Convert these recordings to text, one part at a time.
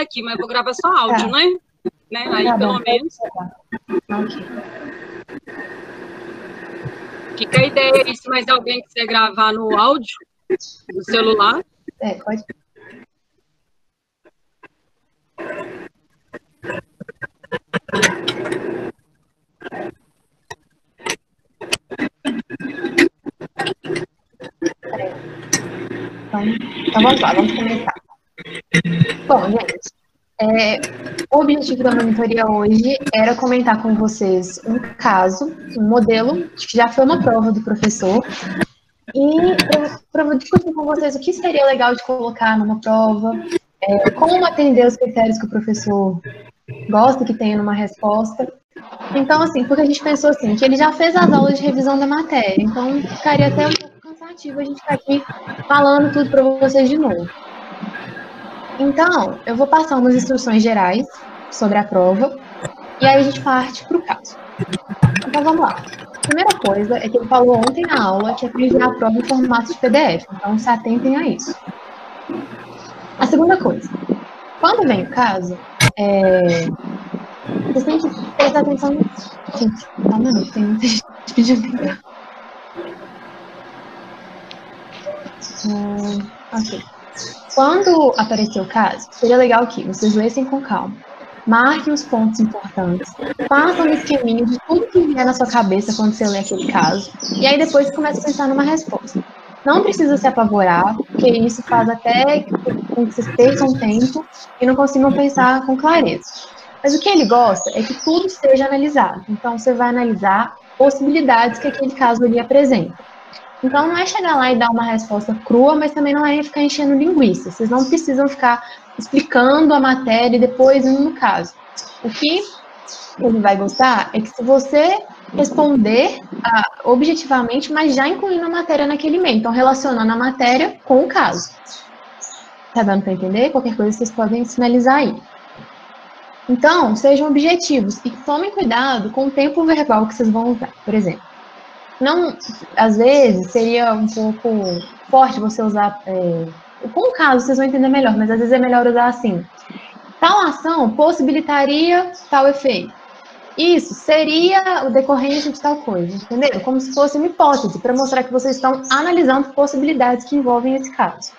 aqui, mas vou gravar só áudio, tá. né? né? Aí, tá pelo bom. menos. Fica a ideia aí, se mais alguém quiser gravar no áudio, no celular. É, pode. Então, então vamos lá, vamos começar. Bom, gente, é, o objetivo da monitoria hoje era comentar com vocês um caso, um modelo, que já foi uma prova do professor, e para discutir com vocês o que seria legal de colocar numa prova, é, como atender os critérios que o professor gosta que tenha numa resposta. Então, assim, porque a gente pensou assim, que ele já fez as aulas de revisão da matéria, então ficaria até um pouco cansativo a gente ficar aqui falando tudo para vocês de novo. Então, eu vou passar umas instruções gerais sobre a prova e aí a gente parte para o caso. Então, vamos lá. A primeira coisa é que ele falou ontem na aula que é para enviar a prova em formato de PDF, então se atentem a isso. A segunda coisa, quando vem o caso, é... vocês têm que prestar atenção. Gente, dá um minuto, tem muita gente pedindo hum, ok. Quando aparecer o caso, seria legal que vocês lessem com calma. Marquem os pontos importantes. Façam um esqueminho de tudo que vier na sua cabeça quando você lê aquele caso. E aí depois começa a pensar numa resposta. Não precisa se apavorar, porque isso faz até com que vocês percam tempo e não consigam pensar com clareza. Mas o que ele gosta é que tudo seja analisado. Então, você vai analisar possibilidades que aquele caso ali apresenta. Então, não é chegar lá e dar uma resposta crua, mas também não é ficar enchendo linguiça. Vocês não precisam ficar explicando a matéria e depois indo no caso. O que ele vai gostar é que se você responder ah, objetivamente, mas já incluindo a matéria naquele meio. Então, relacionando a matéria com o caso. Tá dando para entender? Qualquer coisa vocês podem sinalizar aí. Então, sejam objetivos e tomem cuidado com o tempo verbal que vocês vão usar. Por exemplo, não, às vezes seria um pouco forte você usar. É, com o caso, vocês vão entender melhor, mas às vezes é melhor usar assim. Tal ação possibilitaria tal efeito. Isso seria o decorrente de tal coisa, entendeu? Como se fosse uma hipótese, para mostrar que vocês estão analisando possibilidades que envolvem esse caso.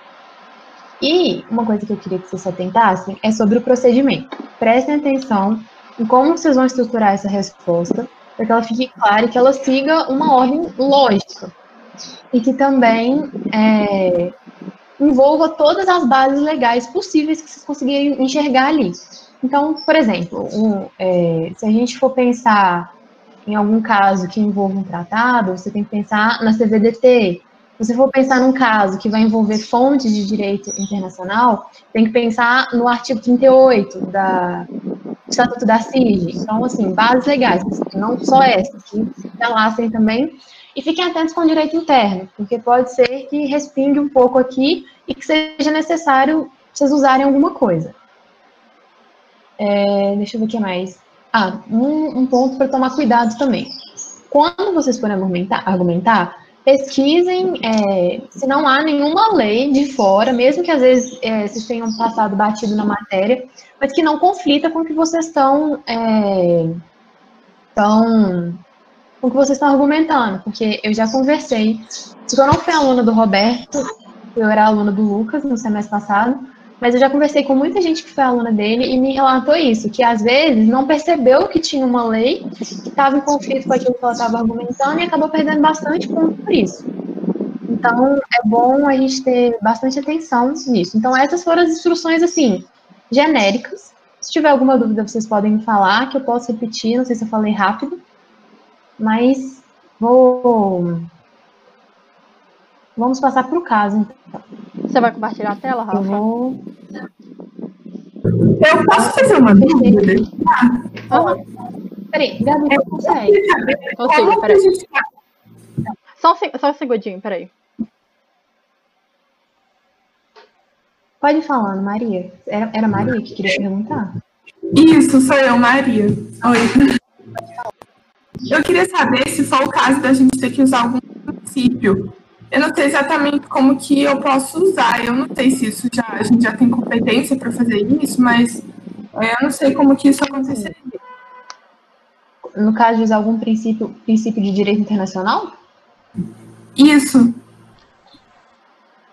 E uma coisa que eu queria que vocês se atentassem é sobre o procedimento. Prestem atenção em como vocês vão estruturar essa resposta, para que ela fique clara e que ela siga uma ordem lógica. E que também é, envolva todas as bases legais possíveis que vocês conseguirem enxergar ali. Então, por exemplo, um, é, se a gente for pensar em algum caso que envolva um tratado, você tem que pensar na CVDT. Se você for pensar num caso que vai envolver fontes de direito internacional, tem que pensar no artigo 38 da, Estatuto da CIG. Então, assim, bases legais, não só essa, que relaxem também. E fiquem atentos com o direito interno, porque pode ser que respingue um pouco aqui e que seja necessário vocês usarem alguma coisa. É, deixa eu ver o que mais. Ah, um, um ponto para tomar cuidado também. Quando vocês forem argumentar, argumentar pesquisem é, se não há nenhuma lei de fora, mesmo que às vezes é, vocês tenham passado batido na matéria, mas que não conflita com o que vocês estão, é, com o que vocês estão argumentando, porque eu já conversei, porque eu não fui aluna do Roberto, eu era aluna do Lucas no semestre passado, mas eu já conversei com muita gente que foi aluna dele e me relatou isso, que às vezes não percebeu que tinha uma lei que estava em conflito com aquilo que ela estava argumentando e acabou perdendo bastante ponto por isso. Então, é bom a gente ter bastante atenção nisso. Então, essas foram as instruções, assim, genéricas. Se tiver alguma dúvida, vocês podem me falar, que eu posso repetir, não sei se eu falei rápido, mas vou... Vamos passar para o caso, então. Você vai compartilhar a tela, Rafa? Eu vou... Eu posso fazer uma dúvida? Peraí, Gabi, eu consegue. Consigo, peraí. Só um, só um segundinho, peraí. Pode falar, Maria. Era, era Maria que queria perguntar? Isso, sou eu, Maria. Oi. Eu queria saber se for o caso da gente ter que usar algum princípio eu não sei exatamente como que eu posso usar. Eu não sei se isso já a gente já tem competência para fazer isso, mas é, eu não sei como que isso aconteceria. No caso de usar algum princípio, princípio de direito internacional? Isso.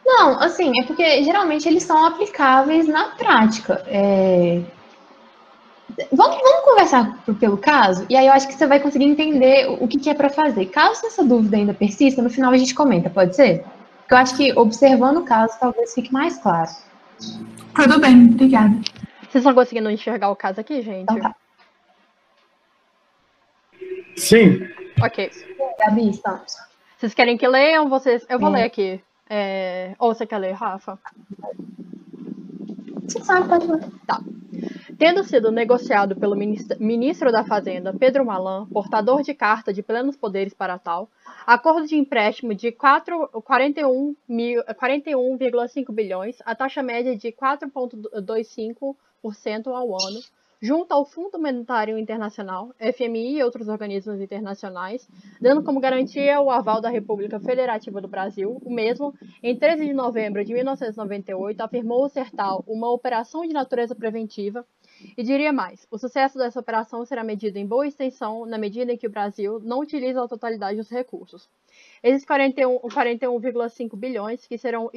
Não, assim, é porque geralmente eles são aplicáveis na prática. É... Vamos, vamos conversar pelo caso, e aí eu acho que você vai conseguir entender o que, que é para fazer. Caso essa dúvida ainda persista, no final a gente comenta, pode ser? Porque eu acho que observando o caso talvez fique mais claro. Tudo bem, obrigada. Vocês estão conseguindo enxergar o caso aqui, gente? Então tá. Sim. Ok. Gabi, estamos. Vocês querem que leiam? Vocês... Eu vou É. ler aqui. É, Ou você quer ler, Rafa? Ler. Tendo sido negociado pelo ministro- da Fazenda, Pedro Malan, portador de carta de plenos poderes para tal, acordo de empréstimo de 4 41 mil- 41,5 bilhões, a taxa média de 4,25% ao ano, junto ao Fundo Monetário Internacional, FMI e outros organismos internacionais, dando como garantia o aval da República Federativa do Brasil, o mesmo, em 13 de novembro de 1998, afirmou ser tal uma operação de natureza preventiva e diria mais, o sucesso dessa operação será medido em boa extensão na medida em que o Brasil não utiliza a totalidade dos recursos. Esses 41 41,5 bilhões que, serão,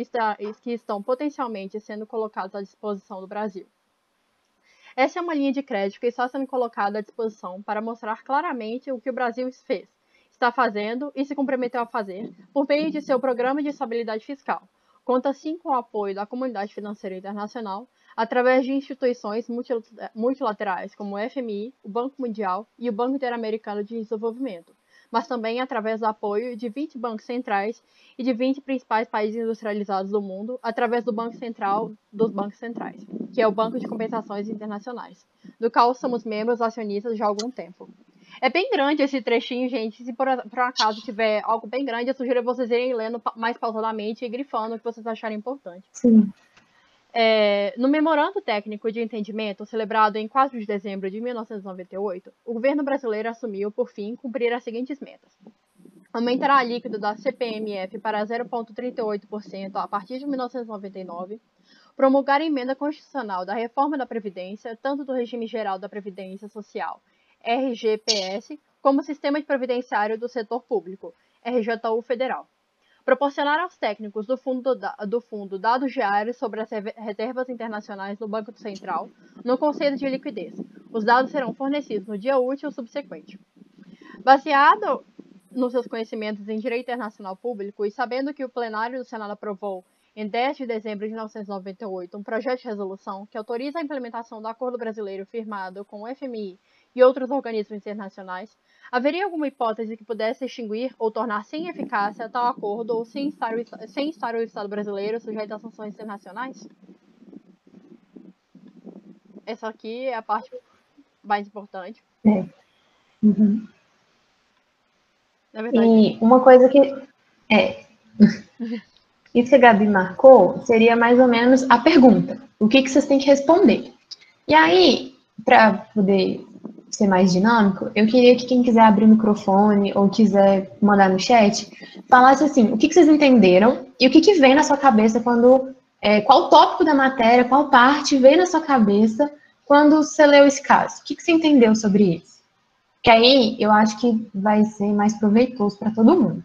que estão potencialmente sendo colocados à disposição do Brasil. Essa é uma linha de crédito que está sendo colocada à disposição para mostrar claramente o que o Brasil fez, está fazendo e se comprometeu a fazer por meio de seu programa de estabilidade fiscal. Conta sim com o apoio da comunidade financeira internacional, através de instituições multil- multilaterais como o FMI, o Banco Mundial e o Banco Interamericano de Desenvolvimento, mas também através do apoio de 20 bancos centrais e de 20 principais países industrializados do mundo, através do Banco Central dos Bancos Centrais, que é o Banco de Compensações Internacionais, do qual somos membros acionistas já há algum tempo. É bem grande esse trechinho, gente. Se por, por acaso tiver algo bem grande, eu sugiro vocês irem lendo mais pausadamente e grifando o que vocês acharem importante. Sim. É, no memorando técnico de entendimento, celebrado em 4 de dezembro de 1998, o governo brasileiro assumiu, por fim, cumprir as seguintes metas. Aumentará a líquido da CPMF para 0,38% a partir de 1999, promulgar a emenda constitucional da reforma da Previdência, tanto do regime geral da Previdência Social, RGPS, como sistema de previdenciário do setor público, RJU Federal proporcionar aos técnicos do fundo, do fundo dados diários sobre as reservas internacionais no Banco Central no conceito de liquidez. Os dados serão fornecidos no dia útil subsequente. Baseado nos seus conhecimentos em direito internacional público e sabendo que o plenário do Senado aprovou em 10 de dezembro de 1998 um projeto de resolução que autoriza a implementação do acordo brasileiro firmado com o FMI e outros organismos internacionais, haveria alguma hipótese que pudesse extinguir ou tornar sem eficácia tal acordo ou sem estar o, sem estar o Estado brasileiro sujeito a sanções internacionais? Essa aqui é a parte mais importante. Uhum. Na verdade, E uma coisa que. É. Isso que a Gabi marcou seria mais ou menos a pergunta. O que, que vocês têm que responder? E aí, para poder ser mais dinâmico, eu queria que quem quiser abrir o microfone ou quiser mandar no chat, falasse assim, o que, que vocês entenderam e o que, que vem na sua cabeça quando. é, qual tópico da matéria, qual parte veio na sua cabeça quando você leu esse caso? O que, que você entendeu sobre isso? Que aí eu acho que vai ser mais proveitoso para todo mundo.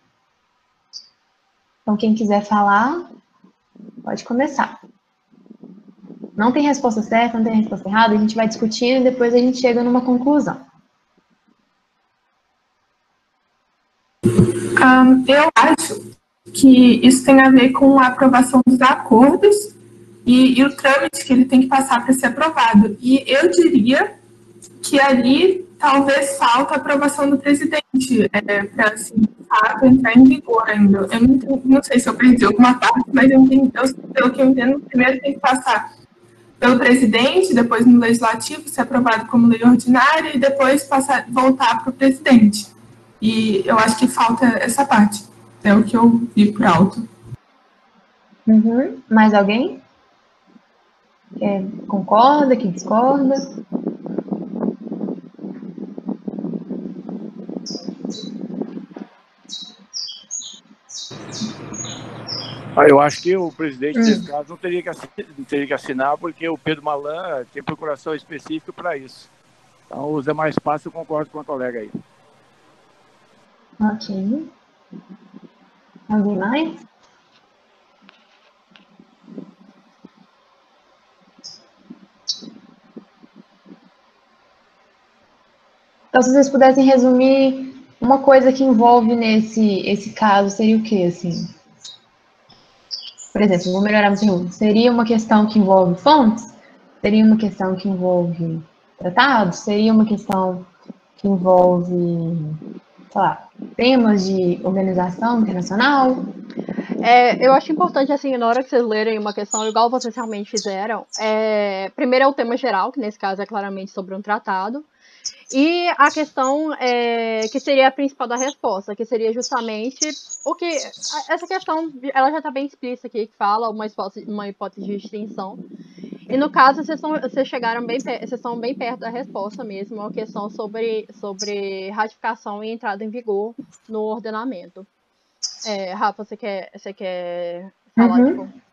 Então, quem quiser falar, pode começar. Não tem resposta certa, não tem resposta errada, a gente vai discutindo e depois a gente chega numa conclusão. Ahn, eu acho que isso tem a ver com a aprovação dos acordos e, e o trâmite que ele tem que passar para ser aprovado. E eu diria que ali talvez falta a aprovação do presidente é, para assim, entrar em vigor ainda. Eu não, não sei se eu perdi alguma parte, mas eu eu- pelo que eu entendo, primeiro tem que passar pelo presidente, depois no legislativo, ser aprovado como lei ordinária e depois passar, voltar para o presidente. E eu acho que falta essa parte. É o que eu vi por alto. Uhum. Mais alguém? Que concorda, que discorda? Ah, eu acho que o presidente, hum. nesse caso, não teria que, assinar, teria que assinar, porque o Pedro Malan tem procuração específica para isso. Então, os demais passos, eu concordo com a colega aí. Ok. Alguém mais? Então, se vocês pudessem resumir uma coisa que envolve nesse esse caso, seria o quê, assim? Por exemplo, vou melhorar meu segundo. Seria uma questão que envolve fontes? Seria uma questão que envolve tratados? Seria uma questão que envolve, sei lá, temas de organização internacional? É, eu acho importante, assim, na hora que vocês lerem uma questão, igual vocês realmente fizeram, é, primeiro é o tema geral, que nesse caso é claramente sobre um tratado, e a questão é, que seria a principal da resposta, que seria justamente o que. Essa questão, ela já está bem explícita aqui, que fala uma hipótese, uma hipótese de extinção. E no caso, vocês, são, vocês chegaram bem, vocês estão bem perto da resposta mesmo, uma questão sobre, sobre ratificação e entrada em vigor no ordenamento. É, Rafa, você quer, você quer falar? Uhum. Tipo...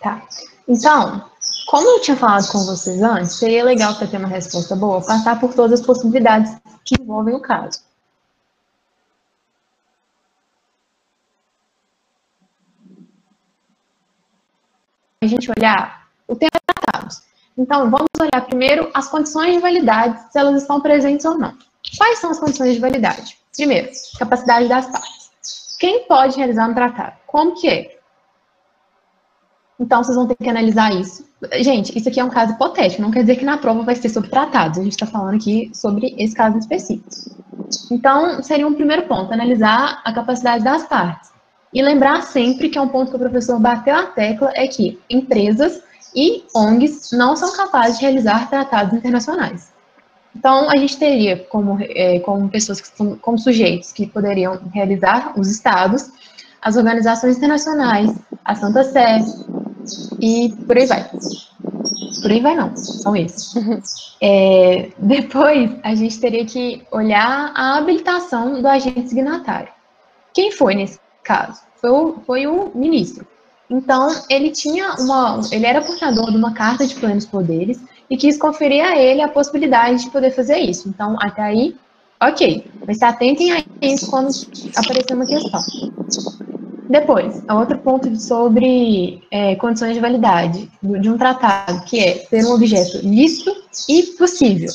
Tá. Então, como eu tinha falado com vocês antes, seria legal para ter uma resposta boa passar por todas as possibilidades que envolvem o caso. A gente olhar o tema tratados. Então, vamos olhar primeiro as condições de validade, se elas estão presentes ou não. Quais são as condições de validade? Primeiro, capacidade das partes. Quem pode realizar um tratado? Como que é? Então, vocês vão ter que analisar isso. Gente, isso aqui é um caso hipotético, não quer dizer que na prova vai ser sobre tratados. A gente está falando aqui sobre esse caso específico. Então, seria um primeiro ponto, analisar a capacidade das partes. E lembrar sempre que é um ponto que o professor bateu a tecla, é que empresas e ONGs não são capazes de realizar tratados internacionais. Então, a gente teria como, é, como pessoas, que são, como sujeitos que poderiam realizar os estados, as organizações internacionais, a Santa Sé, e por aí vai. Por aí vai não, são esses. É, depois, a gente teria que olhar a habilitação do agente signatário. Quem foi nesse caso? Foi o, foi o ministro. Então, ele tinha uma. Ele era portador de uma carta de plenos poderes e quis conferir a ele a possibilidade de poder fazer isso. Então, até aí, ok. Mas se atentem a isso quando aparecer uma questão. Depois, outro ponto sobre é, condições de validade de um tratado, que é ser um objeto lícito e possível.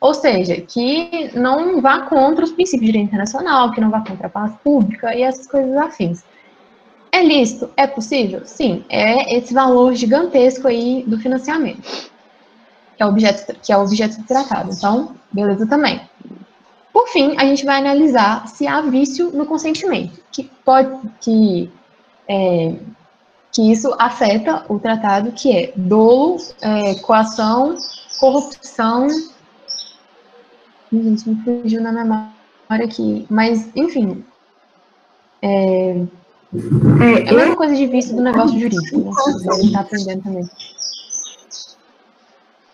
Ou seja, que não vá contra os princípios de direito internacional, que não vá contra a paz pública e essas coisas afins. É lícito? É possível? Sim, é esse valor gigantesco aí do financiamento, que é objeto, que é objeto do tratado. Então, beleza também. Por fim, a gente vai analisar se há vício no consentimento, que pode que é, que isso afeta o tratado, que é dolo, é, coação, corrupção. Gente, me fugiu na memória aqui, mas enfim. É, é a mesma coisa de vício do negócio jurídico, né? A gente está aprendendo também.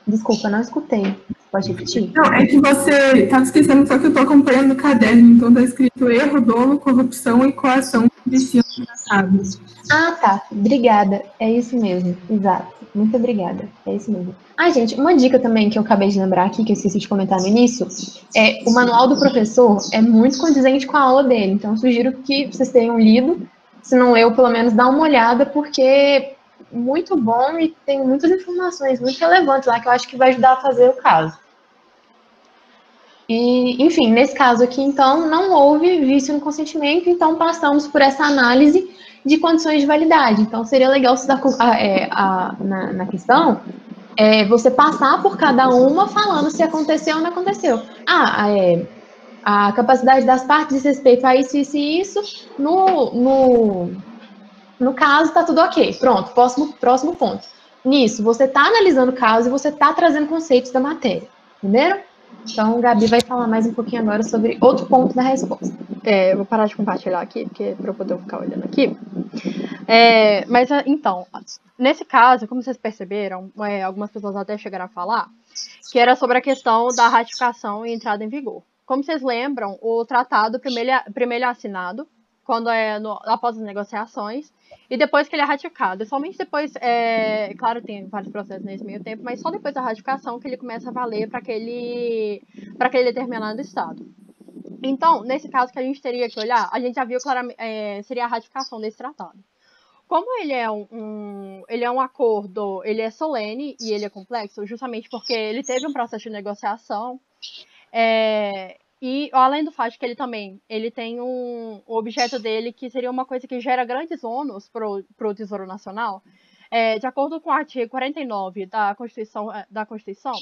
Desculpa, não escutei. Pode repetir? Não, é que você estava esquecendo só que eu estou acompanhando o caderno, então está escrito erro, dolo, corrupção e coação viciam tratados. Ah, tá. Obrigada. É isso mesmo. Exato. Muito obrigada. É isso mesmo. Ah, gente, uma dica também que eu acabei de lembrar aqui, que eu esqueci de comentar no início, é o manual do professor é muito condizente com a aula dele. Então, eu sugiro que vocês tenham lido, se não eu, pelo menos dá uma olhada, porque muito bom e tem muitas informações muito relevantes lá que eu acho que vai ajudar a fazer o caso. E, enfim, nesse caso aqui, então, não houve vício no consentimento, então passamos por essa análise de condições de validade. Então, seria legal se dar, é, a, na, na, questão é, você passar por cada uma falando se aconteceu ou não aconteceu. Ah, é, a capacidade das partes diz respeito a isso, isso e isso no, no, no caso, está tudo ok. Pronto, próximo, próximo ponto. Nisso, você está analisando o caso e você está trazendo conceitos da matéria. Entenderam? Então, Gabi vai falar mais um pouquinho agora sobre outro ponto da resposta. É, vou parar de compartilhar aqui, porque para eu poder ficar olhando aqui. É, mas, então, nesse caso, como vocês perceberam, é, algumas pessoas até chegaram a falar, que era sobre a questão da ratificação e entrada em vigor. Como vocês lembram, o tratado primeiro, primeiro assinado quando é no, após as negociações e depois que ele é ratificado. Somente depois, é, claro, tem vários processos nesse meio tempo, mas só depois da ratificação que ele começa a valer para aquele, aquele determinado estado. Então, nesse caso que a gente teria que olhar, a gente já viu claramente, é, seria a ratificação desse tratado. Como ele é um, um, ele é um acordo, ele é solene e ele é complexo, justamente porque ele teve um processo de negociação, é, e além do fato que ele também ele tem um objeto dele que seria uma coisa que gera grandes ônus para o Tesouro Nacional, é, de acordo com o artigo 49 da Constituição, é, da Constituição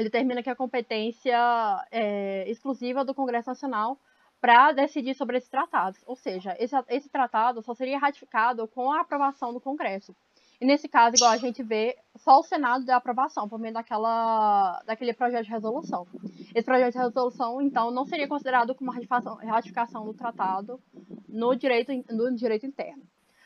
ele determina que a competência é exclusiva do Congresso Nacional para decidir sobre esses tratados. Ou seja, esse, esse tratado só seria ratificado com a aprovação do Congresso. E nesse caso, igual a gente vê, só o Senado deu aprovação por meio daquela, daquele projeto de resolução. Esse projeto de resolução, então, não seria considerado como ratificação, ratificação do tratado no direito, no direito interno.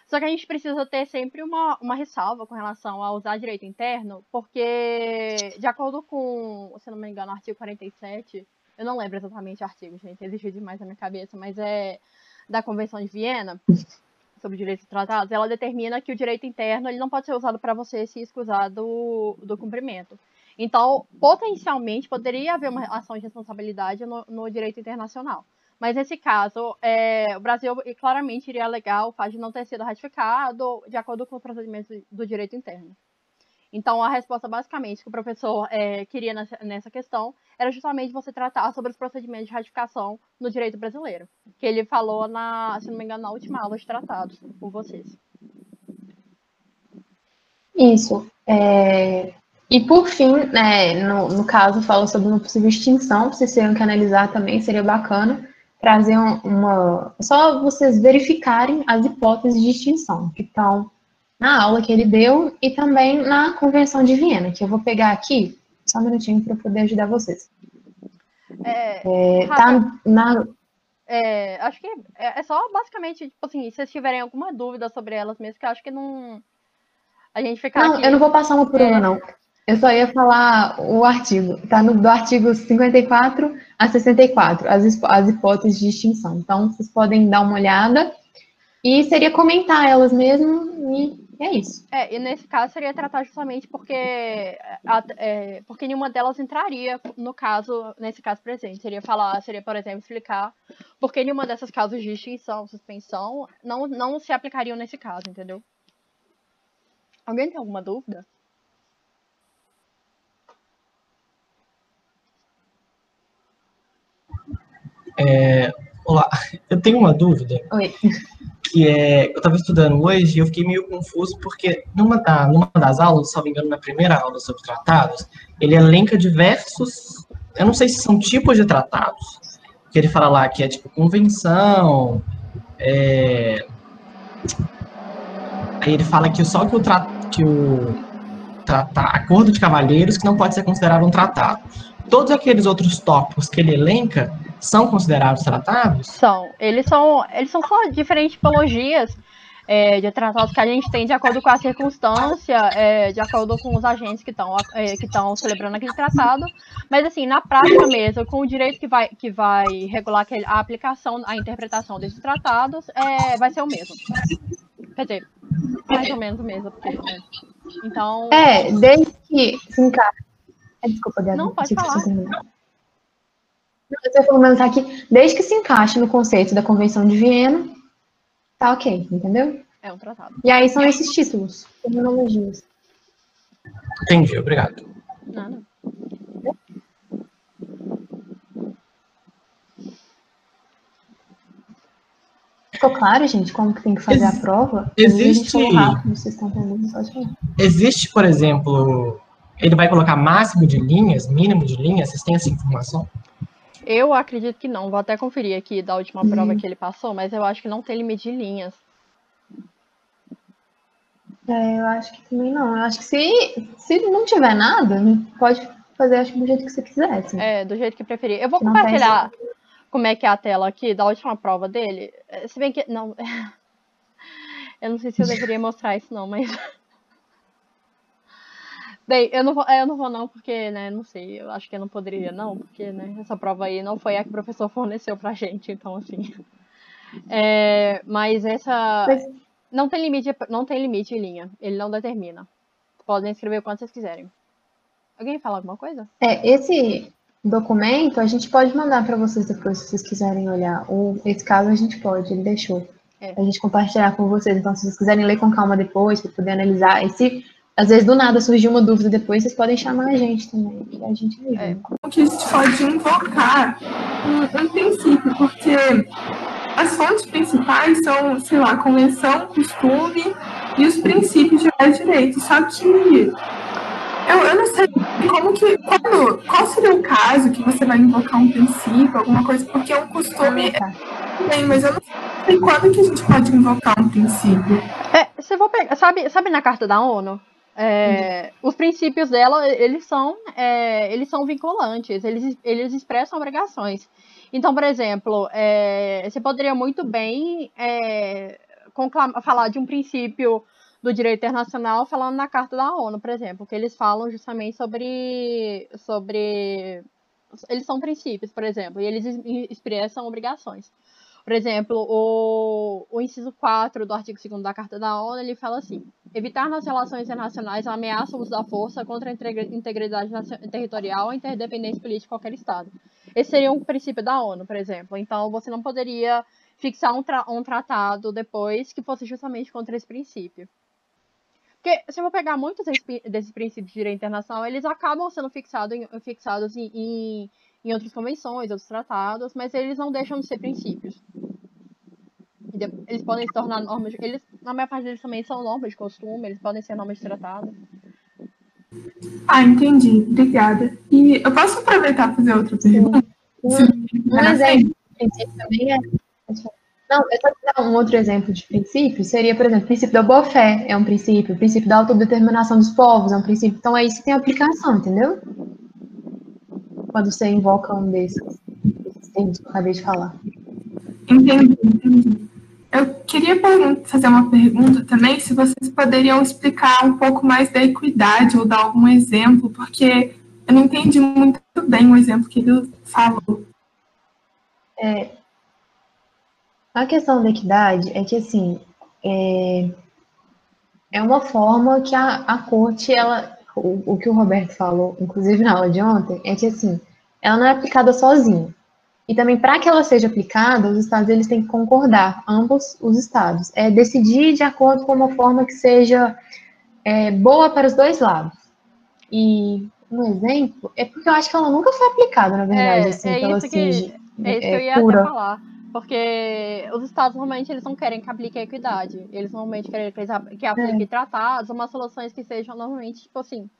Só que a gente precisa ter sempre uma, uma ressalva com relação a usar direito interno, porque, de acordo com, se não me engano, artigo 47, eu não lembro exatamente o artigo, gente, existe demais na minha cabeça, mas é da Convenção de Viena, sobre direitos tratados, ela determina que o direito interno ele não pode ser usado para você se escusar do, do cumprimento. Então, potencialmente, poderia haver uma ação de responsabilidade no, no direito internacional. Mas nesse caso, é, o Brasil claramente iria alegar o fato de não ter sido ratificado de acordo com os procedimentos do direito interno. Então, a resposta basicamente que o professor é, queria nessa, questão era justamente você tratar sobre os procedimentos de ratificação no direito brasileiro, que ele falou, na, se não me engano, na última aula de tratados com vocês. Isso. É... E, por fim, né, no, no caso, fala sobre uma possível extinção, vocês teriam que analisar também, seria bacana trazer uma. Só vocês verificarem as hipóteses de extinção que estão na aula que ele deu e também na Convenção de Viena, que eu vou pegar aqui, só um minutinho para poder ajudar vocês. É, é, tá na... É, acho que é, é, só basicamente, tipo assim, se vocês tiverem alguma dúvida sobre elas mesmo, que eu acho que não. A gente fica. Não, aqui... eu não vou passar uma por uma, é. não. Eu só ia falar o artigo. Tá no, do artigo 54 a 64, as, as hipóteses de extinção. Então, vocês podem dar uma olhada. E seria comentar elas mesmo e é isso. É, e nesse caso seria tratar justamente porque, é, porque nenhuma delas entraria no caso, nesse caso presente. Seria falar, seria, por exemplo, explicar porque nenhuma dessas casos de extinção, suspensão, não, não se aplicariam nesse caso, entendeu? Alguém tem alguma dúvida? É, olá, eu tenho uma dúvida. Oi que é, eu estava estudando hoje e eu fiquei meio confuso porque numa, da, numa das aulas, se não me engano, na primeira aula sobre tratados, ele elenca diversos, eu não sei se são tipos de tratados, que ele fala lá que é tipo convenção, é, aí ele fala que só que o, tra, que o trata, acordo de cavalheiros que não pode ser considerado um tratado. Todos aqueles outros tópicos que ele elenca são considerados tratados? São. Eles são, eles são só diferentes tipologias é, de tratados que a gente tem de acordo com a circunstância, é, de acordo com os agentes que estão é, que estão celebrando aquele tratado. Mas assim, na prática mesmo, com o direito que vai, que vai regular aquele, a aplicação, a interpretação desses tratados, é, vai ser o mesmo. Quer dizer, mais ou menos o mesmo. Porque, né? Então. É, desde que se encaixe. Desculpa, Gabi. Não, pode falar. Eu estou aqui, desde que se encaixe no conceito da Convenção de Viena, tá ok, entendeu? É um tratado. E aí são esses títulos, terminologias. Entendi, obrigado. Nada. Ficou claro, gente, como que tem que fazer Ex a prova? Existe. Rápido, vocês estão entendendo, existe, por exemplo, ele vai colocar máximo de linhas, mínimo de linhas? Vocês têm essa informação? Eu acredito que não. Vou até conferir aqui da última uhum. prova que ele passou, mas eu acho que não tem limite de linhas. É, eu acho que também não. Eu acho que se, se não tiver nada, pode fazer acho, do jeito que você quiser. Assim. É, do jeito que preferir. Eu vou compartilhar como é que é a tela aqui da última prova dele. É, se bem que. Não. eu não sei se eu deveria mostrar isso, não, mas. Bem, eu não vou, é, eu não vou não, porque, né, não sei, eu acho que eu não poderia não, porque, né, essa prova aí não foi a que o professor forneceu pra gente, então, assim. É, mas essa. Mas- Não tem limite, não tem limite em linha. Ele não determina. Podem escrever o quanto vocês quiserem. Alguém fala alguma coisa? É, esse documento a gente pode mandar para vocês depois, se vocês quiserem olhar. Ou esse caso a gente pode, ele deixou. É. A gente compartilhar com vocês. Então, se vocês quiserem ler com calma depois, para poder analisar. E se às vezes do nada surgir uma dúvida depois, vocês podem chamar a gente também. Que a gente ajuda. É. como que a gente pode invocar um, um princípio, porque as fontes principais são, sei lá, convenção, costume e os princípios gerais de direito. Só que eu, eu não sei como que. Quando, qual seria o caso que você vai invocar um princípio, alguma coisa, porque é um costume Ah, tá. bem, mas eu não sei quando que a gente pode invocar um princípio. É, eu vou pegar, sabe, sabe na carta da ONU? É, Os princípios dela, eles são, é, eles são vinculantes, eles, eles expressam obrigações. Então, por exemplo, é, você poderia muito bem é, conclama- falar de um princípio do direito internacional falando na carta da ONU, por exemplo, que eles falam justamente sobre, sobre eles são princípios, por exemplo, e eles es- expressam obrigações. Por exemplo, o, o inciso 4 do artigo 2 da Carta da ONU, ele fala assim: evitar nas relações internacionais a ameaça ou uso da força contra a integri- integridade territorial a interdependência política de qualquer Estado. Esse seria um princípio da ONU, por exemplo. Então, você não poderia fixar um, tra- um tratado depois que fosse justamente contra esse princípio. Porque se eu vou pegar muitos desses princípios de direito internacional, eles acabam sendo fixado em- fixados em, em, em outras convenções, outros tratados, mas eles não deixam de ser princípios. E Eles podem se tornar normas. Eles, na maior parte deles também são normas de costume, eles podem ser normas de tratado. Ah, entendi. Obrigada. E eu posso aproveitar para fazer outra pergunta? Um, um exemplo também é. Não, eu só vou dar um outro exemplo de princípio seria, por exemplo, o princípio da boa-fé é um princípio, o princípio da autodeterminação dos povos é um princípio. Então, é isso que tem aplicação, entendeu? Quando você invoca um desses, desses termos que eu acabei de falar. Entendi, entendi. Eu queria fazer uma pergunta também, se vocês poderiam explicar um pouco mais da equidade ou dar algum exemplo, porque eu não entendi muito bem o exemplo que ele falou. A questão da equidade é que, assim, é, é uma forma que a, a corte, ela, o, o que o Roberto falou, inclusive na aula de ontem, é que, assim, ela não é aplicada sozinha. E também, para que ela seja aplicada, os estados eles têm que concordar, ambos os estados. É decidir de acordo com uma forma que seja é, boa para os dois lados. E um exemplo é porque eu acho que ela nunca foi aplicada, na verdade, É, assim, é que ela isso que- seja É isso que é, eu ia pura. até falar. Porque os estados normalmente eles não querem que aplique a equidade. Eles normalmente querem que, eles ap- que aplique tratados, umas soluções que sejam normalmente, tipo assim,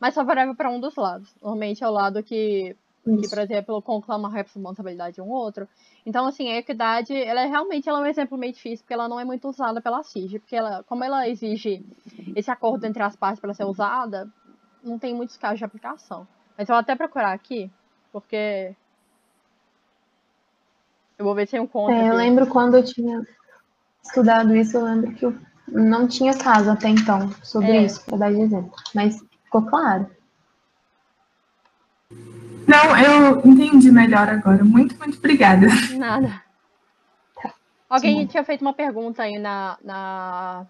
mais favorável para um dos lados. Normalmente é o lado que, que Isso. por exemplo, conclama a responsabilidade de um outro. Então, assim, a equidade, ela é realmente ela é um exemplo meio difícil, porque ela não é muito usada pela CIG. Porque ela, como ela exige esse acordo entre as partes para ser usada, não tem muitos casos de aplicação. Mas eu vou até procurar aqui, porque eu vou ver se tem um conto É, eu lembro quando eu tinha estudado isso, eu lembro que eu não tinha caso até então sobre É. isso, para dar de exemplo. Mas ficou claro. Não, eu entendi melhor agora. Muito, muito obrigada. Nada. Alguém Sim. tinha feito uma pergunta aí na. na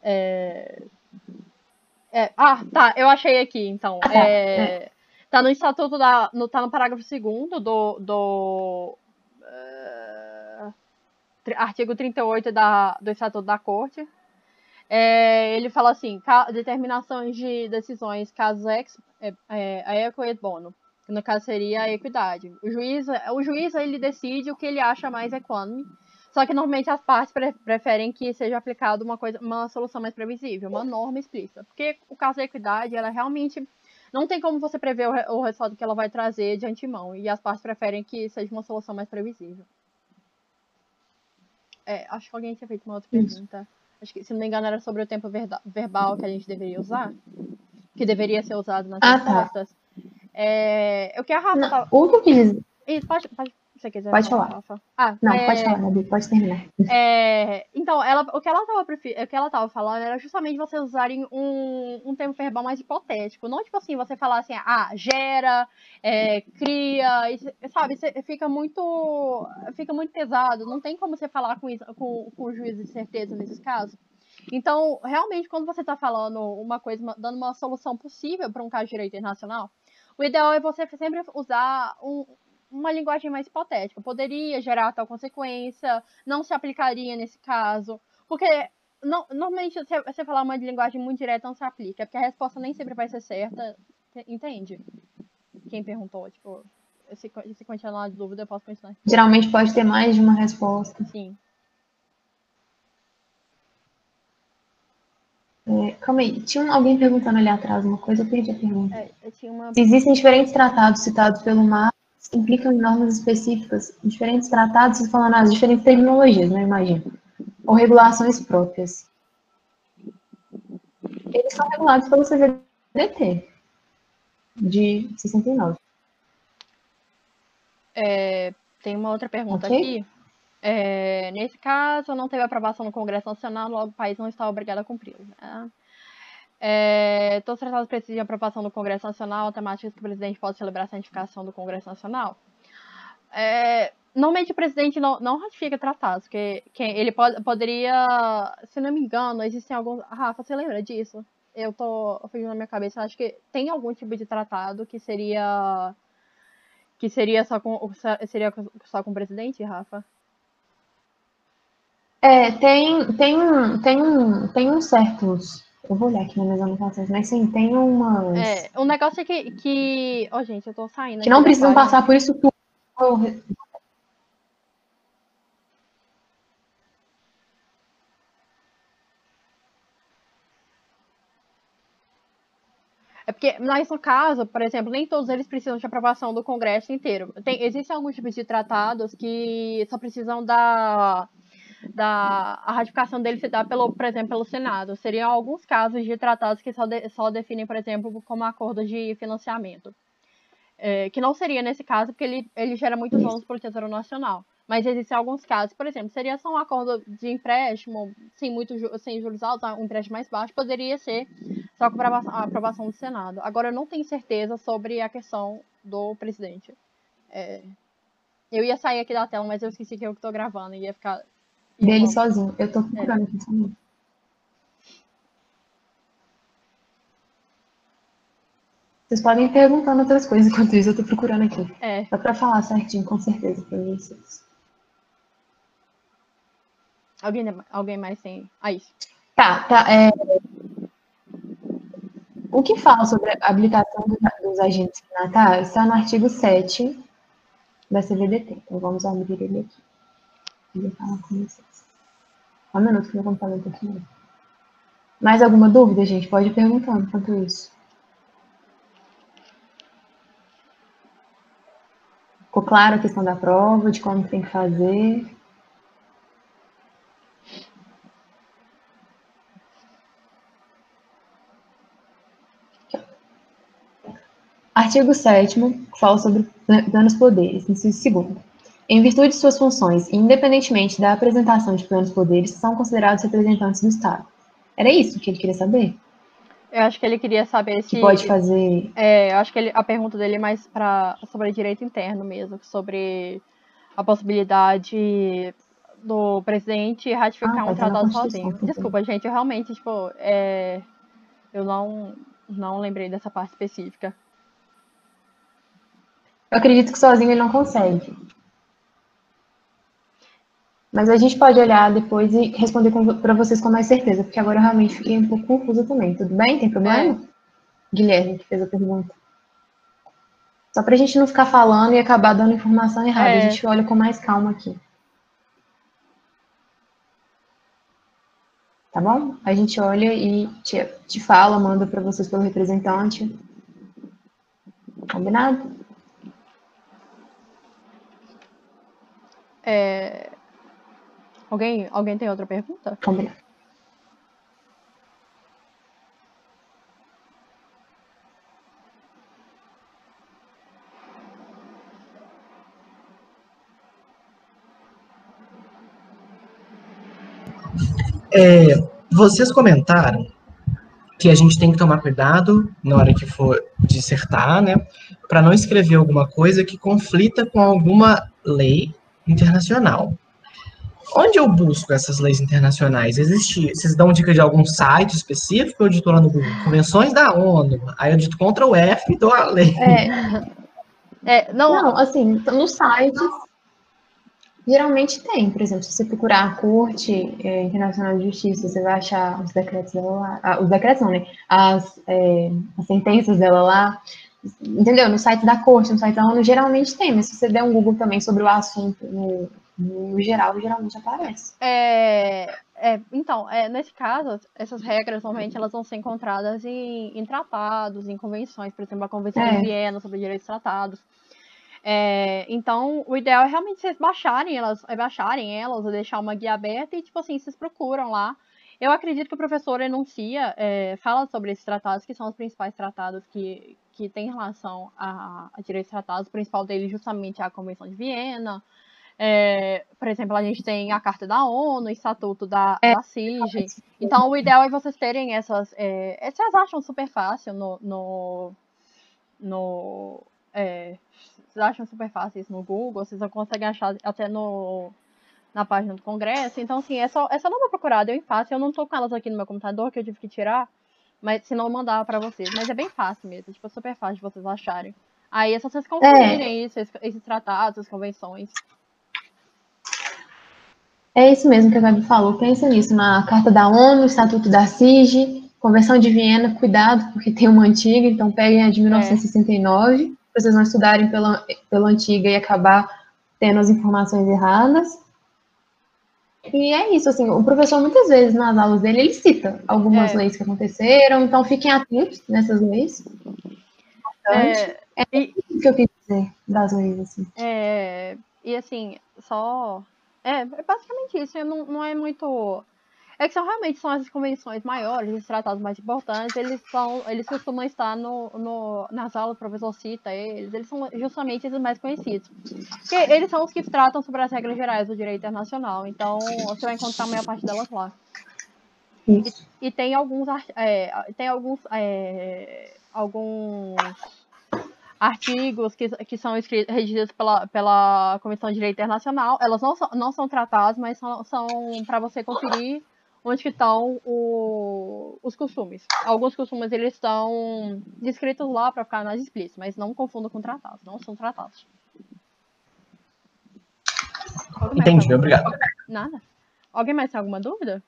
é, é, ah, tá, eu achei aqui, então. Ah, tá, É, tá no estatuto da. No, tá no parágrafo 2 do. do tri- artigo 38 da, do Estatuto da Corte. É, ele fala assim: determinações de decisões, casos ex, é, é, a eco et bono que no caso seria a equidade. O juiz, o juiz ele decide o que ele acha mais equânime, só que normalmente as partes pre- preferem que seja aplicada uma coisa, uma solução mais previsível, uma norma explícita, porque o caso da equidade, ela realmente não tem como você prever o, re- o resultado que ela vai trazer de antemão, e as partes preferem que seja uma solução mais previsível. É, acho que alguém tinha feito uma outra Isso. pergunta. Acho que, se não me engano, era sobre o tempo verbal que a gente deveria usar, que deveria ser usado nas Ah, tá. respostas. É, o que a Rafa Não, tava- o que eu quis dizer, pode, pode você quiser Pode falar, falar. Ah, Não, é, pode falar, Gabi, pode terminar. é, então, ela, o, que ela tava, prefi- o que ela tava falando era justamente vocês usarem um, um termo verbal mais hipotético. Não, tipo assim, você falar assim, ah, gera, é, cria, e, sabe, cê- fica muito fica muito pesado. Não tem como você falar com, isso- com, com juízo de certeza nesses casos. Então, realmente, quando você está falando uma coisa, dando uma solução possível para um caso de direito internacional, o ideal é você sempre usar um- uma linguagem mais hipotética. Poderia gerar tal consequência, não se aplicaria nesse caso. Porque não- normalmente você, você falar uma linguagem muito direta não se aplica, porque a resposta nem sempre vai ser certa. Entende? Quem perguntou, tipo, se, se continuar de dúvida, eu posso continuar. Geralmente pode ter mais de uma resposta. Sim. É, calma aí, tinha alguém perguntando ali atrás uma coisa, eu perdi a pergunta. É, uma. Se existem diferentes tratados citados pelo mar, implicam em normas específicas, diferentes tratados, falando as diferentes terminologias, né, imagino, ou regulações próprias. Eles são regulados pelo CVDT, de 69. É, tem uma outra pergunta Ok. aqui. É, nesse caso, não teve aprovação no Congresso Nacional, logo o país não está obrigado a cumpri-lo. né? É, todos os tratados precisam de aprovação do Congresso Nacional, temáticas que o presidente pode celebrar a santificação do Congresso Nacional. É, normalmente o presidente não, não ratifica tratados, porque quem, ele pode, poderia, se não me engano, existem alguns. Rafa, você lembra disso? Eu tô fugindo na minha cabeça, acho que tem algum tipo de tratado que seria que seria só com seria só com o presidente, Rafa? É, tem, tem, tem, tem uns certos. Eu vou olhar aqui nas minhas anotações, mas sim, tem umas. É, o negócio é que que, ó, gente, eu tô saindo que não precisam passar por isso tudo. É porque, mas no caso, por exemplo, nem todos eles precisam de aprovação do Congresso inteiro. Tem, existem alguns tipos de tratados que só precisam da, da a ratificação deles se dá pelo, por exemplo, pelo Senado. Seriam alguns casos de tratados que só, de- só definem, por exemplo, como acordos de financiamento. É, que não seria nesse caso, porque ele, ele gera muitos ônus para o Tesouro Nacional. Mas existem alguns casos, por exemplo, seria só um acordo de empréstimo, sem, muito, sem juros altos, um empréstimo mais baixo, poderia ser só com a aprovação do Senado. Agora, eu não tenho certeza sobre a questão do presidente. É, eu ia sair aqui da tela, mas eu esqueci que eu estou gravando, ia ficar... Dele sozinho. Eu tô procurando aqui também. Vocês podem ir perguntando outras coisas enquanto isso, eu tô procurando aqui. É, Só pra falar certinho, com certeza, pra vocês. alguém, alguém mais tem... Ah, isso. Tá, tá. é, O que fala sobre a habilitação dos, agentes signatários está no artigo 7 da CVDT. Então vamos abrir ele aqui. Vou falar com vocês. Um minuto que meu computador tá aqui. Mais alguma dúvida, gente? Pode ir perguntando enquanto isso. Ficou claro a questão da prova, de como tem que fazer? Artigo 7 que fala sobre planos poderes, inciso 2 Em virtude de suas funções, e independentemente da apresentação de planos poderes, são considerados representantes do Estado. Era isso que ele queria saber? Eu acho que ele queria saber se... Que pode fazer. É, eu acho que ele- a pergunta dele é mais pra, sobre direito interno mesmo, sobre a possibilidade do presidente ratificar Ah, um tá, tá tratado sozinho. tá. Desculpa, gente, eu realmente, tipo, é, eu não, não lembrei dessa parte específica. Eu acredito que sozinho ele não consegue. Mas a gente pode olhar depois e responder para vocês com mais certeza, porque agora eu realmente fiquei um pouco confusa também. Tudo bem? Tem problema? Guilherme, que fez a pergunta. Só para a gente não ficar falando e acabar dando informação errada, É. a gente olha com mais calma aqui. Tá bom? A gente olha e te, te fala, manda para vocês pelo representante. Combinado? É, Alguém, alguém tem outra pergunta? Combinado. É, vocês comentaram que a gente tem que tomar cuidado na hora que for dissertar, né, para não escrever alguma coisa que conflita com alguma lei internacional. Onde eu busco essas leis internacionais? Existe, vocês dão dica de algum site específico? Eu dito lá no Google, Convenções da ONU. Aí eu dito contra o F e dou a lei. É, é não, não, assim, nos sites, geralmente tem. Por exemplo, se você procurar a Corte é, Internacional de Justiça, você vai achar os decretos dela lá. Ah, os decretos não, né? As, é, as sentenças dela lá. Entendeu? No site da Corte, no site da ONU, geralmente tem. Mas se você der um Google também sobre o assunto no no geral, geralmente aparece. É, é, então, é, nesse caso, essas regras normalmente elas vão ser encontradas em, em tratados, em convenções, por exemplo, a Convenção é. de Viena sobre direitos tratados. É, então, o ideal é realmente vocês baixarem elas, é baixarem elas, ou deixar uma guia aberta e, tipo assim, vocês procuram lá. Eu acredito que o professor enuncia, é, fala sobre esses tratados, que são os principais tratados que, que tem relação a, a direitos tratados. O principal deles justamente é a Convenção de Viena, é, por exemplo, a gente tem a Carta da ONU, o Estatuto da, é. da CIG. Então, o ideal é vocês terem essas. É, vocês acham super fácil no. no, no é, vocês acham super fácil isso no Google, vocês conseguem achar até no, na página do Congresso. Então, assim, é só, é só dar uma procurada. Eu em fácil, eu não tô com elas aqui no meu computador, que eu tive que tirar, mas se não mandar para vocês. Mas é bem fácil mesmo, tipo, é super fácil de vocês acharem. Aí é só vocês conferirem é. isso, esses tratados, as convenções. É isso mesmo que a Gabi falou. Pensa nisso, na Carta da ONU, Estatuto da CIG, Convenção de Viena, cuidado, porque tem uma antiga, então peguem a de 1969, é. para vocês não estudarem pela, pela antiga e acabar tendo as informações erradas. E é isso, assim, o professor muitas vezes nas aulas dele, ele cita algumas é. leis que aconteceram, então fiquem atentos nessas leis. É, é isso que eu quis dizer das leis, assim. É, e assim, só é, é basicamente isso. Não, não é muito. É que são realmente são as convenções maiores, os tratados mais importantes, eles são, eles costumam estar no, no, nas aulas, o professor cita eles, eles são justamente os mais conhecidos. Porque eles são os que tratam sobre as regras gerais do direito internacional, então você vai encontrar a maior parte delas lá. E, e, tem alguns, é, tem alguns, é, alguns artigos que, que são escritos, redigidos pela, pela Comissão de Direito Internacional. Elas não são, não são tratadas, mas são, são para você conferir onde que estão o, os costumes. Alguns costumes eles estão descritos lá para ficar mais explícito, mas não confunda com tratados, não são tratados. Entendi, obrigado. Nada. Alguém mais tem alguma dúvida?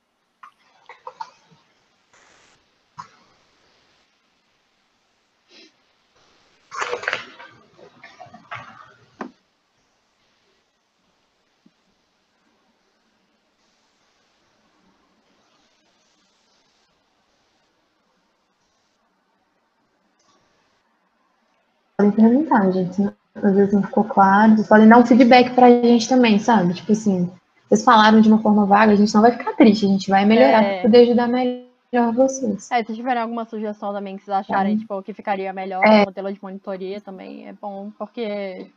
Podem perguntar, gente. Às vezes não ficou claro. Vocês podem dar um feedback pra gente também, sabe? Tipo assim, vocês falaram de uma forma vaga, a gente não vai ficar triste, a gente vai melhorar é. para poder ajudar melhor vocês. É, se tiverem alguma sugestão também que vocês acharem, é. tipo, que ficaria melhor é. modelo de monitoria também, é bom, porque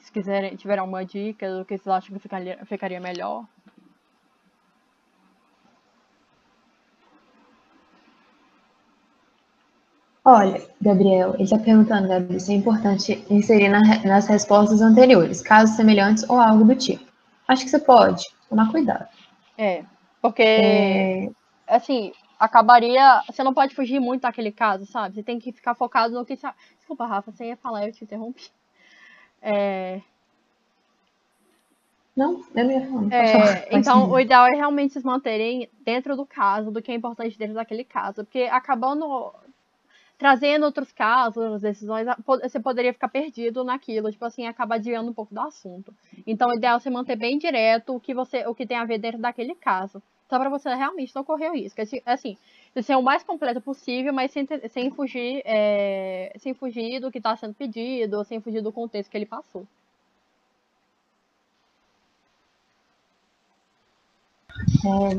se quiserem, tiverem alguma dica do que vocês acham que ficaria, ficaria melhor, Olha, Gabriel, ele está perguntando, Gabriel, se é importante inserir na, nas respostas anteriores, casos semelhantes ou algo do tipo. Acho que você pode, tomar cuidado. É, porque, é... assim, acabaria. Você não pode fugir muito daquele caso, sabe? Você tem que ficar focado no que. Desculpa, Rafa, você ia falar, eu te interrompi. É... Não, eu não ia falar. É, então, o ideal é realmente se manterem dentro do caso, do que é importante dentro daquele caso. Porque acabando trazendo outros casos, decisões, você poderia ficar perdido naquilo, tipo assim, acaba adiando um pouco do assunto. Então, o ideal é você manter bem direto o que você, o que tem a ver dentro daquele caso. Só para você realmente não correr o risco. Assim, ser o mais completo possível, mas sem, sem fugir, é, sem fugir do que está sendo pedido, sem fugir do contexto que ele passou.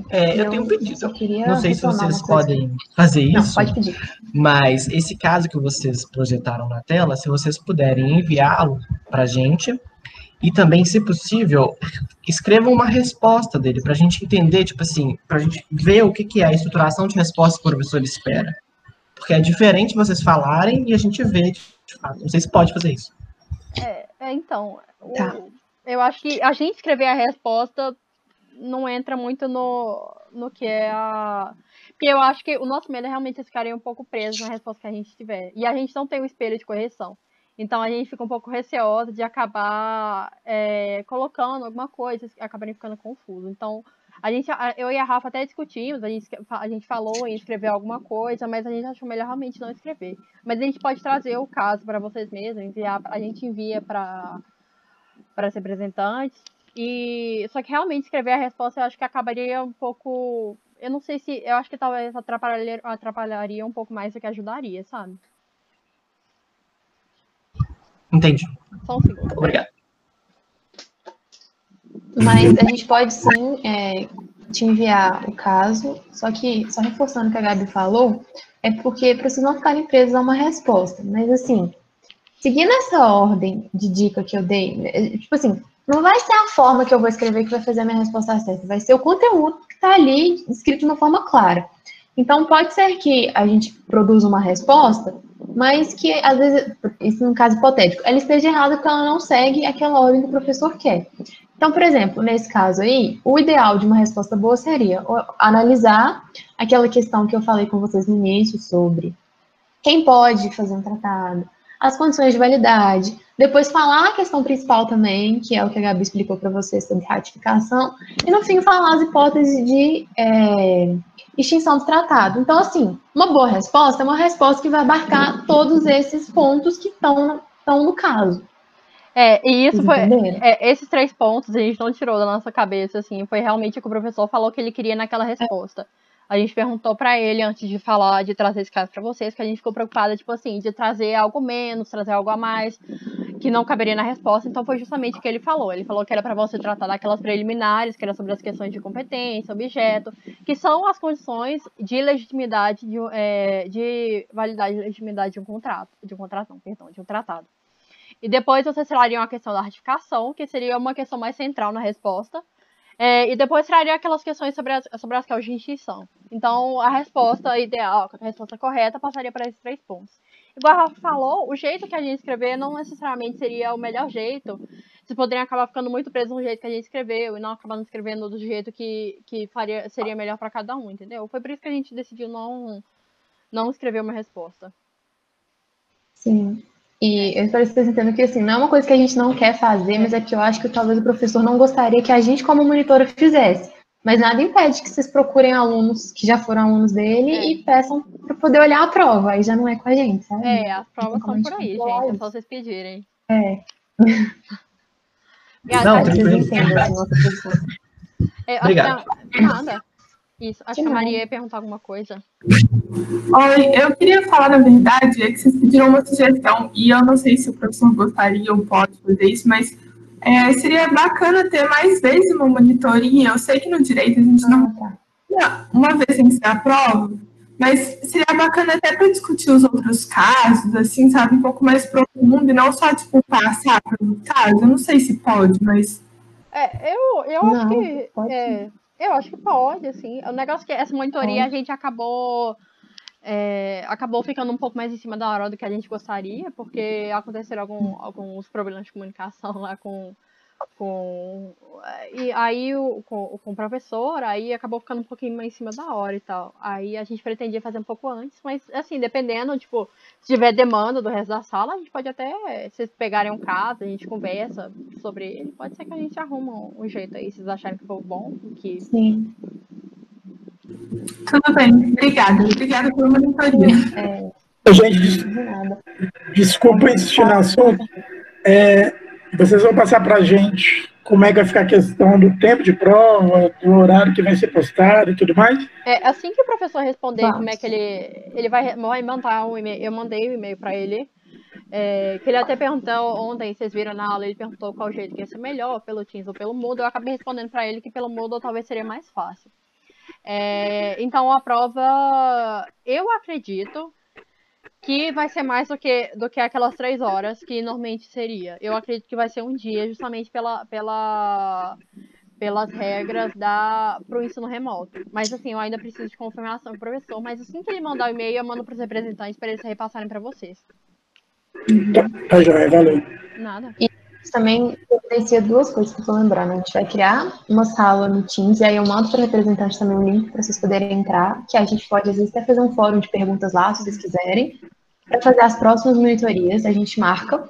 É, eu, tenho um pedido. Não sei se vocês podem fazer isso. Não, pode pedir. Mas esse caso que vocês projetaram na tela, se vocês puderem enviá-lo para a gente, E também, se possível, escrevam uma resposta dele, para a gente entender, tipo assim, para a gente ver o que, que é a estruturação de resposta que o professor espera. Porque é diferente vocês falarem e a gente vê, de fato. Não sei se pode fazer isso. É, é então, Tá. o- eu acho que a gente escrever a resposta não entra muito no, no que é a. Porque eu acho que o nosso medo é realmente vocês ficarem um pouco presos na resposta que a gente tiver. E a gente não tem o espelho de correção. Então a gente fica um pouco receosa de acabar é, colocando alguma coisa acabarem ficando confuso. Então, a gente, eu e a Rafa até discutimos, a gente, a gente falou em escrever alguma coisa, mas a gente achou melhor realmente não escrever. Mas a gente pode trazer o caso para vocês mesmos, enviar, a gente envia para para os representantes. E só que realmente escrever a resposta eu acho que acabaria um pouco, eu não sei se, eu acho que talvez atrapalharia, atrapalharia um pouco mais do que ajudaria, sabe? Entendi. Só um segundo. Obrigado. Mas a gente pode sim é, te enviar o caso, só que, só reforçando o que a Gabi falou, é porque precisa não ficarem presos a uma resposta. Mas assim, seguindo essa ordem de dica que eu dei, é, tipo assim, não vai ser a forma que eu vou escrever que vai fazer a minha resposta certa, vai ser o conteúdo que está ali escrito de uma forma clara. Então, pode ser que a gente produza uma resposta, mas que, às vezes, isso num caso hipotético, ela esteja errada porque ela não segue aquela ordem que o professor quer. Então, por exemplo, nesse caso aí, o ideal de uma resposta boa seria analisar aquela questão que eu falei com vocês no início sobre quem pode fazer um tratado, as condições de validade, depois falar a questão principal também, que é o que a Gabi explicou para vocês sobre ratificação, e no fim falar as hipóteses de é, extinção do tratado. Então, assim, uma boa resposta é uma resposta que vai abarcar todos esses pontos que estão no caso. É, e isso foi. é, esses três pontos a gente não tirou da nossa cabeça, assim, foi realmente o que o professor falou que ele queria naquela resposta. A gente perguntou pra ele antes de falar, de trazer esse caso pra vocês, que a gente ficou preocupada, tipo assim, de trazer algo menos, trazer algo a mais, que não caberia na resposta. Então foi justamente o que ele falou. Ele falou que era pra você tratar daquelas preliminares, que era sobre as questões de competência, objeto, que são as condições de legitimidade, de, é, de validade e legitimidade de um contrato, de um perdão, de um tratado. E depois vocês trariam a questão da ratificação, que seria uma questão mais central na resposta. É, e depois traria aquelas questões sobre as, sobre as causas de extinção. Então, a resposta ideal, a resposta correta, passaria para esses três pontos. Igual a Rafa falou, o jeito que a gente escrever não necessariamente seria o melhor jeito. Vocês poderiam acabar ficando muito presos no jeito que a gente escreveu e não acabando escrevendo do jeito que, que faria, seria melhor para cada um, entendeu? Foi por isso que a gente decidiu não, não escrever uma resposta. Sim. E eu espero que vocês entendam que assim, não é uma coisa que a gente não quer fazer, mas é que eu acho que talvez o professor não gostaria que a gente, como monitora, fizesse. Mas nada impede que vocês procurem alunos que já foram alunos dele É. e peçam para poder olhar a prova. Aí já não é com a gente, sabe? É, as provas são a por gente aí, gente. É só vocês pedirem. É. E a- Não, Vocês entendam a nossa posição. é, Obrigado. Nada. Isso. Acho que a. Maria ia perguntar alguma coisa. Oi, eu queria falar, na verdade, é que vocês pediram uma sugestão, e eu não sei se o professor gostaria ou pode fazer isso, mas é, seria bacana ter mais vezes uma monitoria. Eu sei que no direito a gente não Ah, tá. Não, uma vez tem que ser a prova, mas seria bacana até para discutir os outros casos, assim, sabe, um pouco mais profundo, e não só, tipo, passar pelo caso. Eu não sei se pode, mas É, eu, eu acho Não, que. pode é, eu acho que pode, assim. O negócio é que essa monitoria a gente acabou. é, acabou ficando um pouco mais em cima da hora do que a gente gostaria, porque aconteceram algum- alguns problemas de comunicação lá com. Com e aí o, com, com o professor, aí acabou ficando um pouquinho mais em cima da hora e tal. Aí a gente pretendia fazer um pouco antes, mas assim, dependendo, tipo, se tiver demanda do resto da sala, a gente pode até, se vocês pegarem um caso, a gente conversa sobre ele, pode ser que a gente arruma um, um jeito aí, se vocês acharem que for bom, que Sim. tudo bem. Obrigada. Obrigada pela monitoria. Gente, De nada. desculpa insistir no assunto. É, vocês vão passar para a gente como é que vai ficar a questão do tempo de prova, do horário que vai ser postado e tudo mais? É, assim que o professor responder Vamos. como é que ele. Ele vai, vai mandar um e-mail. Eu mandei o e-mail pra ele. é, que ele até perguntou ontem, vocês viram na aula, ele perguntou qual jeito que ia ser melhor, pelo Teams ou pelo Moodle. Eu acabei respondendo pra ele que pelo Moodle talvez seria mais fácil. É, então a prova, eu acredito que vai ser mais do que, do que aquelas três horas que normalmente seria. Eu acredito que vai ser um dia, justamente pela, pela, pelas regras da pro ensino remoto. Mas assim, eu ainda preciso de confirmação do professor, mas assim que ele mandar o e-mail, eu mando para os representantes para eles repassarem para vocês. Tá joia, valeu. Nada. também evidencia duas coisas que eu tô lembrando. A gente vai criar uma sala no Teams, e aí eu mando para o representante também o link para vocês poderem entrar, que a gente pode, às vezes, até fazer um fórum de perguntas lá, se vocês quiserem, para fazer as próximas monitorias, a gente marca.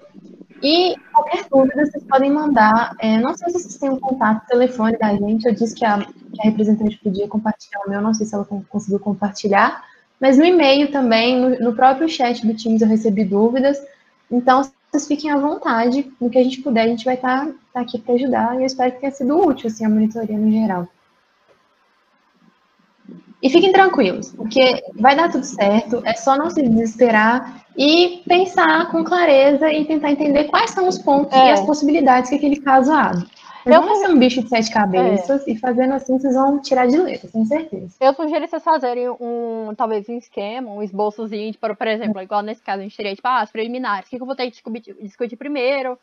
E qualquer dúvida, vocês podem mandar. É, não sei se vocês têm um contato telefone da gente, eu disse que a, que a representante podia compartilhar o meu, não sei se ela conseguiu compartilhar, mas no e-mail também, no, no próprio chat do Teams eu recebi dúvidas. Então, vocês fiquem à vontade, no que a gente puder, a gente vai estar tá, tá aqui para ajudar, e eu espero que tenha sido útil, assim, a monitoria no geral. E fiquem tranquilos, porque vai dar tudo certo, é só não se desesperar e pensar com clareza e tentar entender quais são os pontos É. e as possibilidades que aquele caso abre. Eu Não vai ser um bicho de sete cabeças, É. e fazendo assim vocês vão tirar de letra, tenho certeza. Eu sugiro vocês fazerem um, talvez um esquema, um esboçozinho, de, por, por exemplo, igual nesse caso a gente teria, tipo, ah, as preliminares, o que, que eu vou ter que discutir, discutir primeiro?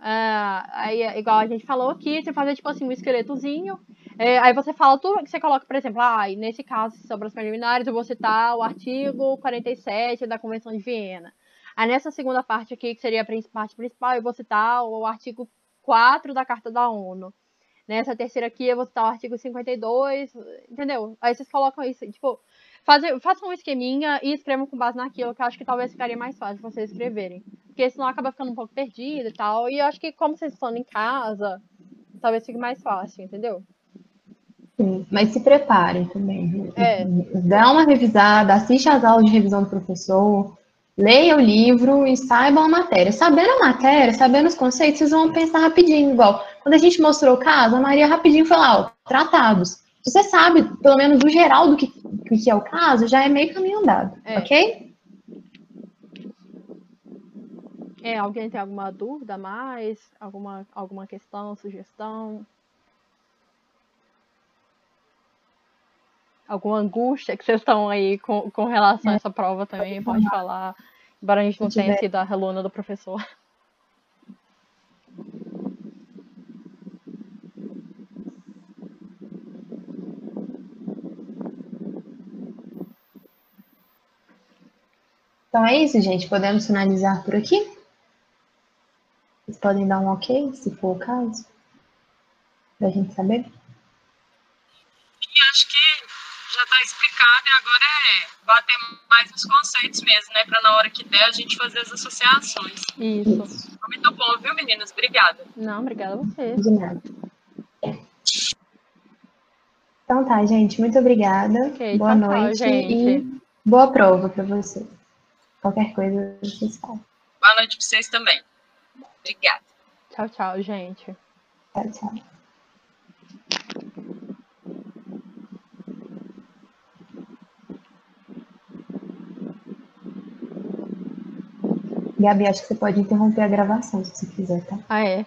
Ah, aí, igual a gente falou aqui, você fazer, tipo assim, um esqueletozinho, é, aí você fala tudo que você coloca, por exemplo, ah, nesse caso, sobre as preliminares, eu vou citar o artigo 47 da Convenção de Viena. Aí nessa segunda parte aqui, que seria a parte principal, eu vou citar o artigo 4 da Carta da ONU. Nessa terceira aqui, eu vou citar o artigo 52, entendeu? Aí vocês colocam isso, tipo, fazer, façam um esqueminha e escrevam com base naquilo, que eu acho que talvez ficaria mais fácil vocês escreverem. Porque senão acaba ficando um pouco perdido e tal. E eu acho que como vocês estão em casa, talvez fique mais fácil, entendeu? Sim, mas se preparem também. É. Dá uma revisada, assiste às aulas de revisão do professor, leia o livro e saibam a matéria. Sabendo a matéria, sabendo os conceitos, vocês vão pensar rapidinho. Igual, quando a gente mostrou o caso, a Maria rapidinho foi lá, ó, tratados. Você sabe, pelo menos o geral do que, que é o caso, já é meio caminho andado, É. ok? É, alguém tem alguma dúvida a mais? Alguma, alguma questão, sugestão? Alguma angústia que vocês estão aí com, com relação a essa prova também? Pode falar. Embora a gente não tenha sido a aluna do professor. Então é isso, gente. Podemos finalizar por aqui? Vocês podem dar um ok, se for o caso? Pra gente saber? E acho que já está explicado e agora é bater mais nos conceitos mesmo, né? Para na hora que der a gente fazer as associações. Isso. Muito bom, viu, meninas? Obrigada. Não, obrigada a você. De nada. Então tá, gente. Muito obrigada. Ok, boa tchau, tchau, noite gente. e boa prova para vocês. Qualquer coisa, vocês falam. Boa noite para vocês também. Obrigada. Tchau, tchau, gente. Tchau, tchau. Gabi, acho que você pode interromper a gravação se você quiser, tá? Ah, é.